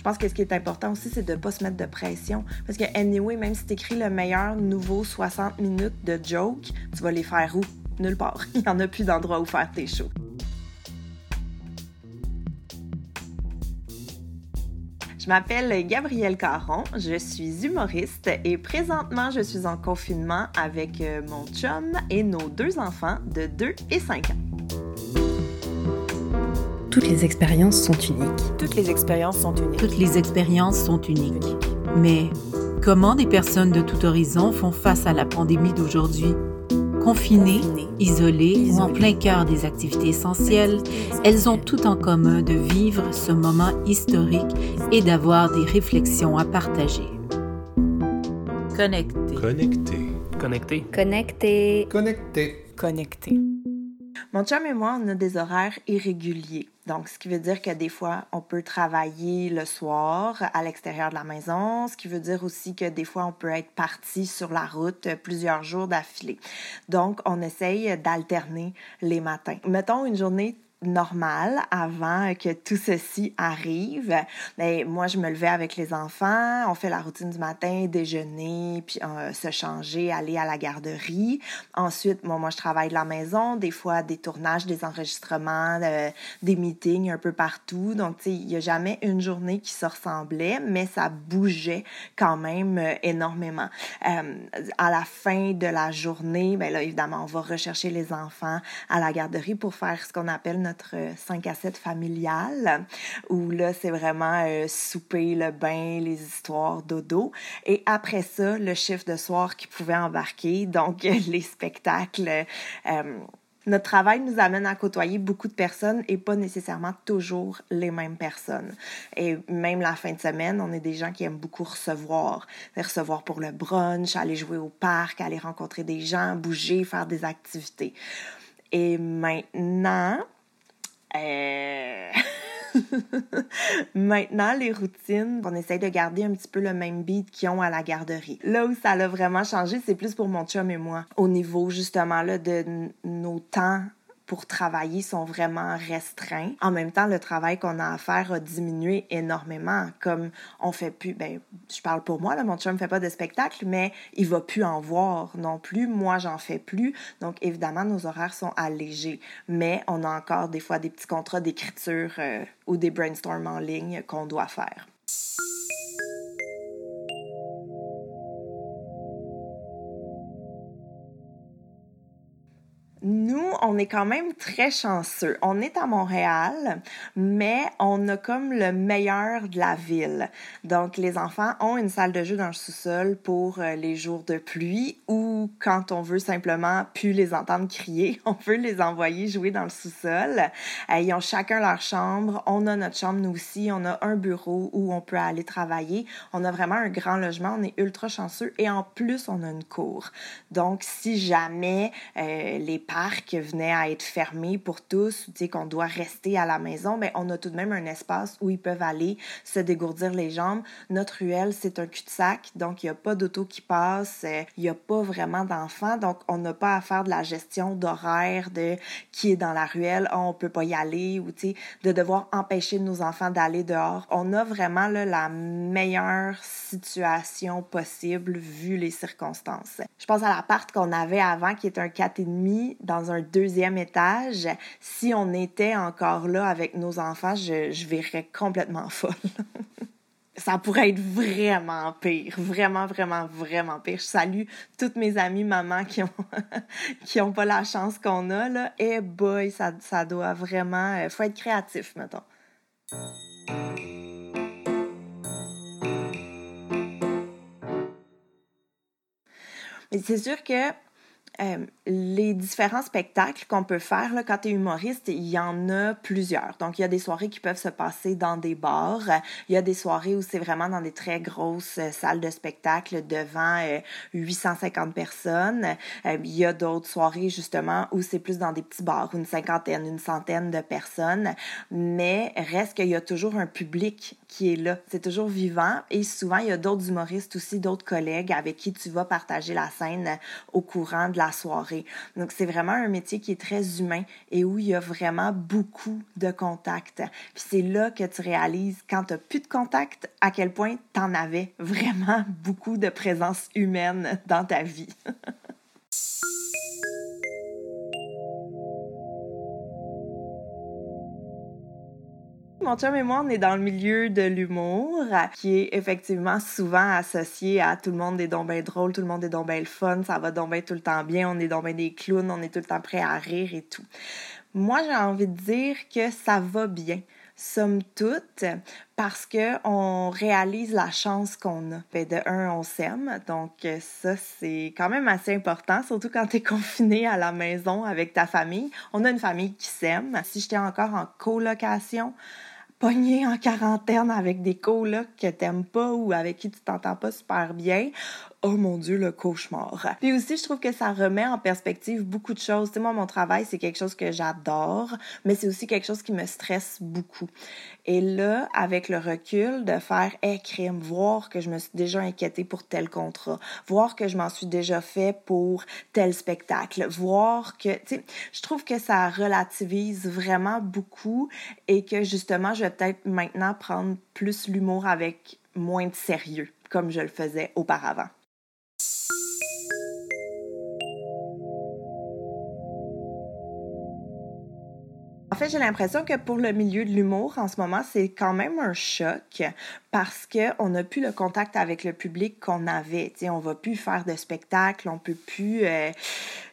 Je pense que ce qui est important aussi, c'est de ne pas se mettre de pression. Parce que, anyway, même si tu écris le meilleur nouveau 60 minutes de joke, tu vas les faire où? Nulle part. Il n'y en a plus d'endroit où faire tes shows. Je m'appelle Gabrielle Caron, je suis humoriste et présentement je suis en confinement avec euh, mon chum et nos deux enfants de 2 et 5 ans. Toutes les expériences sont uniques. Toutes les expériences sont uniques. Toutes les expériences sont uniques. Mais comment des personnes de tout horizon font face à la pandémie d'aujourd'hui? Confinées, isolées ou en plein cœur des activités essentielles, elles ont tout en commun de vivre ce moment historique et d'avoir des réflexions à partager. Connecté. Connecté. Connecté. Connecté. Connecté. Connecté. Mon chum et moi, on a des horaires irréguliers. Donc, ce qui veut dire que des fois, on peut travailler le soir à l'extérieur de la maison, ce qui veut dire aussi que des fois, on peut être parti sur la route plusieurs jours d'affilée. Donc, on essaye d'alterner les matins. Mettons une journée normal avant que tout ceci arrive. Mais moi, je me levais avec les enfants, on fait la routine du matin, déjeuner, puis euh, se changer, aller à la garderie. Ensuite, moi, moi, je travaille de la maison, des fois des tournages, des enregistrements, euh, des meetings un peu partout. Donc, tu sais, il n'y a jamais une journée qui se ressemblait, mais ça bougeait quand même euh, énormément. à la fin de la journée, ben là, évidemment, on va rechercher les enfants à la garderie pour faire ce qu'on appelle notre 5 à 7 familial, où là, c'est vraiment euh, souper, le bain, les histoires dodo. Et après ça, le chiffre de soir qui pouvait embarquer, donc les spectacles. Euh, notre travail nous amène à côtoyer beaucoup de personnes et pas nécessairement toujours les mêmes personnes. Et même la fin de semaine, on est des gens qui aiment beaucoup recevoir. Recevoir pour le brunch, aller jouer au parc, aller rencontrer des gens, bouger, faire des activités. Et maintenant, euh, maintenant, les routines, on essaye de garder un petit peu le même beat qu'ils ont à la garderie. Là où ça a vraiment changé, c'est plus pour mon chum et moi. Au niveau, justement, là, de nos temps pour travailler sont vraiment restreints. En même temps, le travail qu'on a à faire a diminué énormément. Comme on fait plus, ben, je parle pour moi, là, mon chum fait pas de spectacle, mais il va plus en voir non plus. Moi, j'en fais plus. Donc, évidemment, nos horaires sont allégés. Mais on a encore des fois des petits contrats d'écriture euh, ou des brainstorms en ligne qu'on doit faire. Nous, on est quand même très chanceux. On est à Montréal, mais on a comme le meilleur de la ville. Donc, les enfants ont une salle de jeu dans le sous-sol pour euh, les jours de pluie ou quand on veut simplement plus les entendre crier, on peut les envoyer jouer dans le sous-sol. Euh, ils ont chacun leur chambre. On a notre chambre, nous aussi. On a un bureau où on peut aller travailler. On a vraiment un grand logement. On est ultra chanceux et en plus, on a une cour. Donc, si jamais euh, les parcs venaient à être fermés pour tous, tu sais, qu'on doit rester à la maison, mais on a tout de même un espace où ils peuvent aller se dégourdir les jambes. Notre ruelle, c'est un cul-de-sac, donc il n'y a pas d'auto qui passe, euh, il n'y a pas vraiment d'enfants, donc on n'a pas à faire de la gestion d'horaire de qui est dans la ruelle, oh, on peut pas y aller, ou tu sais, de devoir empêcher nos enfants d'aller dehors. On a vraiment la meilleure situation possible vu les circonstances. Je pense à l'appart qu'on avait avant qui était un 4,5 dans un deuxième étage, si on était encore là avec nos enfants, je, je verrais complètement folle. ça pourrait être vraiment pire, vraiment, vraiment, vraiment pire. Je salue toutes mes amies mamans qui ont qui ont pas la chance qu'on a là. Et eh boy, ça, ça doit vraiment, euh, faut être créatif, mettons. Mais c'est sûr que euh, les différents spectacles qu'on peut faire quand tu es humoriste, il y en a plusieurs. Donc, il y a des soirées qui peuvent se passer dans des bars. Il y a des soirées où c'est vraiment dans des très grosses euh, salles de spectacle devant 850 euh, personnes. il y a d'autres soirées, justement, où c'est plus dans des petits bars, une cinquantaine, une centaine de personnes. Mais reste qu'il y a toujours un public qui est là. C'est toujours vivant et souvent, il y a d'autres humoristes aussi, d'autres collègues avec qui tu vas partager la scène au courant de la soirée. Donc, c'est vraiment un métier qui est très humain et où il y a vraiment beaucoup de contacts. Puis c'est là que tu réalises, quand tu n'as plus de contact, à quel point tu en avais vraiment beaucoup de présence humaine dans ta vie. Mon chum et moi, on est dans le milieu de l'humour, qui est effectivement souvent associé à tout le monde est donc bien drôle, tout le monde est donc bien le fun, ça va donc bien tout le temps bien, on est donc bien des clowns, on est tout le temps prêt à rire et tout. Moi, j'ai envie de dire que ça va bien somme toute, parce que on réalise la chance qu'on a. Ben, de un, on s'aime, donc ça, c'est quand même assez important, surtout quand tu es confiné à la maison avec ta famille. On a une famille qui s'aime. Si j'étais encore en colocation, pogné en quarantaine avec des colocs que t'aimes pas ou avec qui tu t'entends pas super bien, oh mon Dieu, le cauchemar. Puis aussi, je trouve que ça remet en perspective beaucoup de choses. Tu sais, moi, mon travail, c'est quelque chose que j'adore, mais c'est aussi quelque chose qui me stresse beaucoup. Et là, avec le recul, de faire écrire, voir que je me suis déjà inquiétée pour tel contrat, voir que je m'en suis déjà fait pour tel spectacle, voir que, tu sais, je trouve que ça relativise vraiment beaucoup et que justement, je peut-être maintenant prendre plus l'humour avec moins de sérieux, comme je le faisais auparavant. En fait, j'ai l'impression que pour le milieu de l'humour, en ce moment, c'est quand même un choc parce qu'on n'a plus le contact avec le public qu'on avait. On on va plus faire de spectacle, on peut plus... Euh,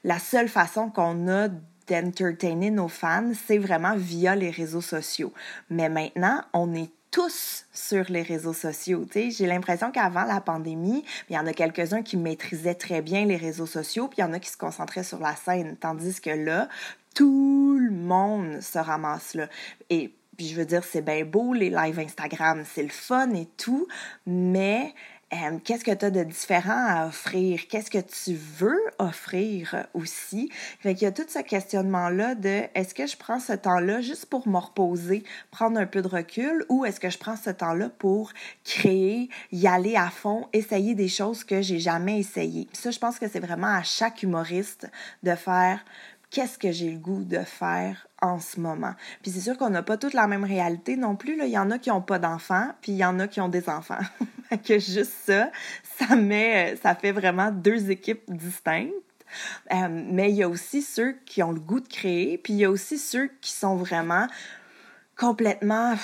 la seule façon qu'on a d'entertainer nos fans, c'est vraiment via les réseaux sociaux. Mais maintenant, on est tous sur les réseaux sociaux. J'ai l'impression qu'avant la pandémie, il y en a quelques-uns qui maîtrisaient très bien les réseaux sociaux, puis il y en a qui se concentraient sur la scène, tandis que là, tout le monde se ramasse là. Et puis je veux dire, c'est bien beau, les lives Instagram, c'est le fun et tout, mais euh, qu'est-ce que tu as de différent à offrir? Qu'est-ce que tu veux offrir aussi? Fait qu'il y a tout ce questionnement-là de est-ce que je prends ce temps-là juste pour me reposer, prendre un peu de recul, ou est-ce que je prends ce temps-là pour créer, y aller à fond, essayer des choses que j'ai jamais essayées? ça, je pense que c'est vraiment à chaque humoriste de faire qu'est-ce que j'ai le goût de faire en ce moment. Puis c'est sûr qu'on n'a pas toute la même réalité non plus. Il y en a qui n'ont pas d'enfants, puis il y en a qui ont des enfants. que juste ça, ça met, ça fait vraiment deux équipes distinctes. Euh, mais il y a aussi ceux qui ont le goût de créer, puis il y a aussi ceux qui sont vraiment complètement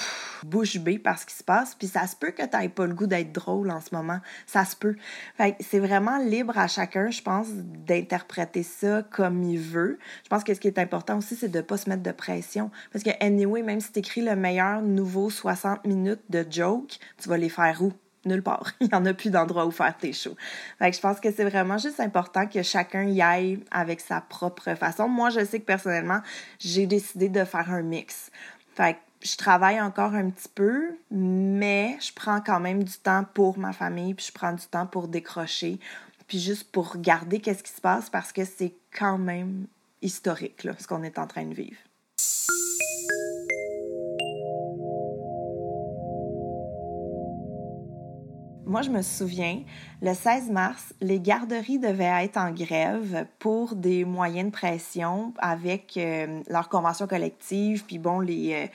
bouche bée par ce qui se passe. Puis ça se peut que tu n'aies pas le goût d'être drôle en ce moment. Ça se peut. Fait c'est vraiment libre à chacun, je pense, d'interpréter ça comme il veut. Je pense que ce qui est important aussi, c'est de ne pas se mettre de pression. Parce que, anyway, même si tu écris le meilleur nouveau 60 minutes de joke, tu vas les faire où? nulle part. Il n'y en a plus d'endroit où faire tes shows. Fait que je pense que c'est vraiment juste important que chacun y aille avec sa propre façon. Moi, je sais que personnellement, j'ai décidé de faire un mix. Fait que je travaille encore un petit peu, mais je prends quand même du temps pour ma famille, puis je prends du temps pour décrocher, puis juste pour regarder qu'est-ce qui se passe parce que c'est quand même historique, là, ce qu'on est en train de vivre. Moi, je me souviens, le 16 mars, les garderies devaient être en grève pour des moyens de pression avec euh, leur convention collective, puis bon, les... Euh,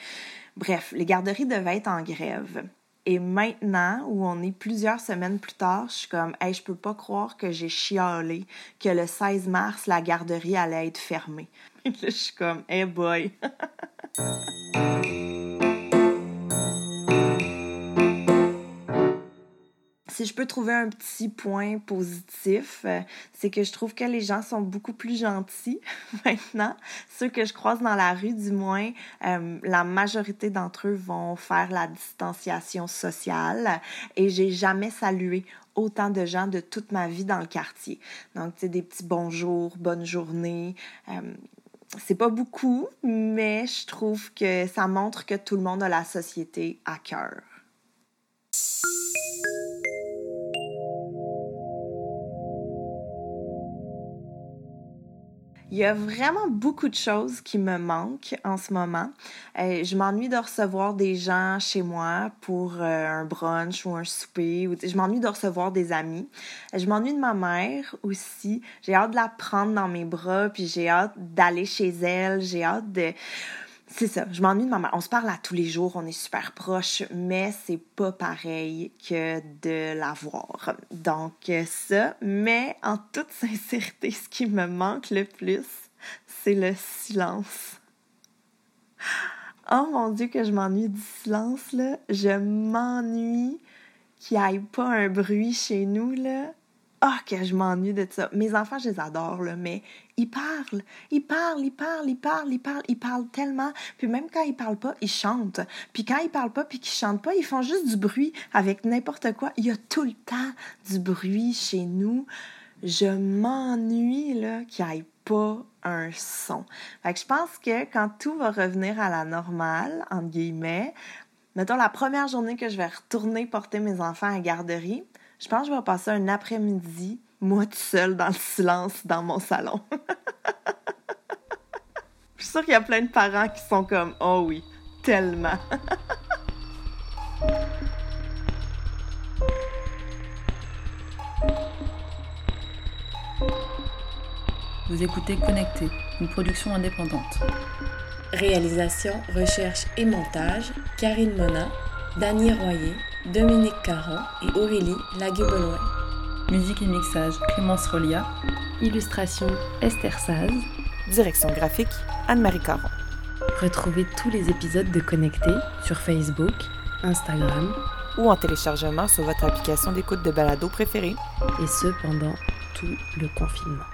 bref, les garderies devaient être en grève. Et maintenant, où on est plusieurs semaines plus tard, je suis comme, hey, je peux pas croire que j'ai chialé que le 16 mars, la garderie allait être fermée. je suis comme, hey boy. si je peux trouver un petit point positif, euh, c'est que je trouve que les gens sont beaucoup plus gentils maintenant. Ceux que je croise dans la rue, du moins, euh, la majorité d'entre eux vont faire la distanciation sociale et j'ai jamais salué autant de gens de toute ma vie dans le quartier. Donc, tu sais, des petits bonjours, bonne journée. Euh, c'est pas beaucoup, mais je trouve que ça montre que tout le monde a la société à cœur. Il y a vraiment beaucoup de choses qui me manquent en ce moment. Euh, je m'ennuie de recevoir des gens chez moi pour euh, un brunch ou un souper. Ou, je m'ennuie de recevoir des amis. Je m'ennuie de ma mère aussi. J'ai hâte de la prendre dans mes bras, puis j'ai hâte d'aller chez elle. J'ai hâte de c'est ça, je m'ennuie de ma. On se parle à tous les jours, on est super proches, mais c'est pas pareil que de la voir. Donc ça, mais en toute sincérité, ce qui me manque le plus, c'est le silence. Oh mon Dieu que je m'ennuie du silence, là. Je m'ennuie qu'il n'y ait pas un bruit chez nous, là. Ah, que je m'ennuie de ça. Mes enfants, je les adore, mais ils parlent. Ils parlent, ils parlent, ils parlent, ils parlent, ils parlent tellement. Puis même quand ils parlent pas, ils chantent. Puis quand ils parlent pas puis qu'ils chantent pas, ils font juste du bruit avec n'importe quoi. Il y a tout le temps du bruit chez nous. Je m'ennuie, là, qu'il n'y ait pas un son. Fait que je pense que quand tout va revenir à la normale, entre guillemets, mettons la première journée que je vais retourner porter mes enfants à garderie, je pense que je vais passer un après-midi, moi tout seul, dans le silence, dans mon salon. je suis sûre qu'il y a plein de parents qui sont comme Oh oui, tellement. Vous écoutez Connecté, une production indépendante. Réalisation, recherche et montage, Karine Mona, Dany Royer, Dominique Caron et Aurélie Laguebeloin. Musique et mixage Clémence Rolia. Illustration Esther Saz. Direction graphique Anne-Marie Caron. Retrouvez tous les épisodes de Connecté sur Facebook, Instagram ou en téléchargement sur votre application d'écoute de balado préférée. Et ce pendant tout le confinement.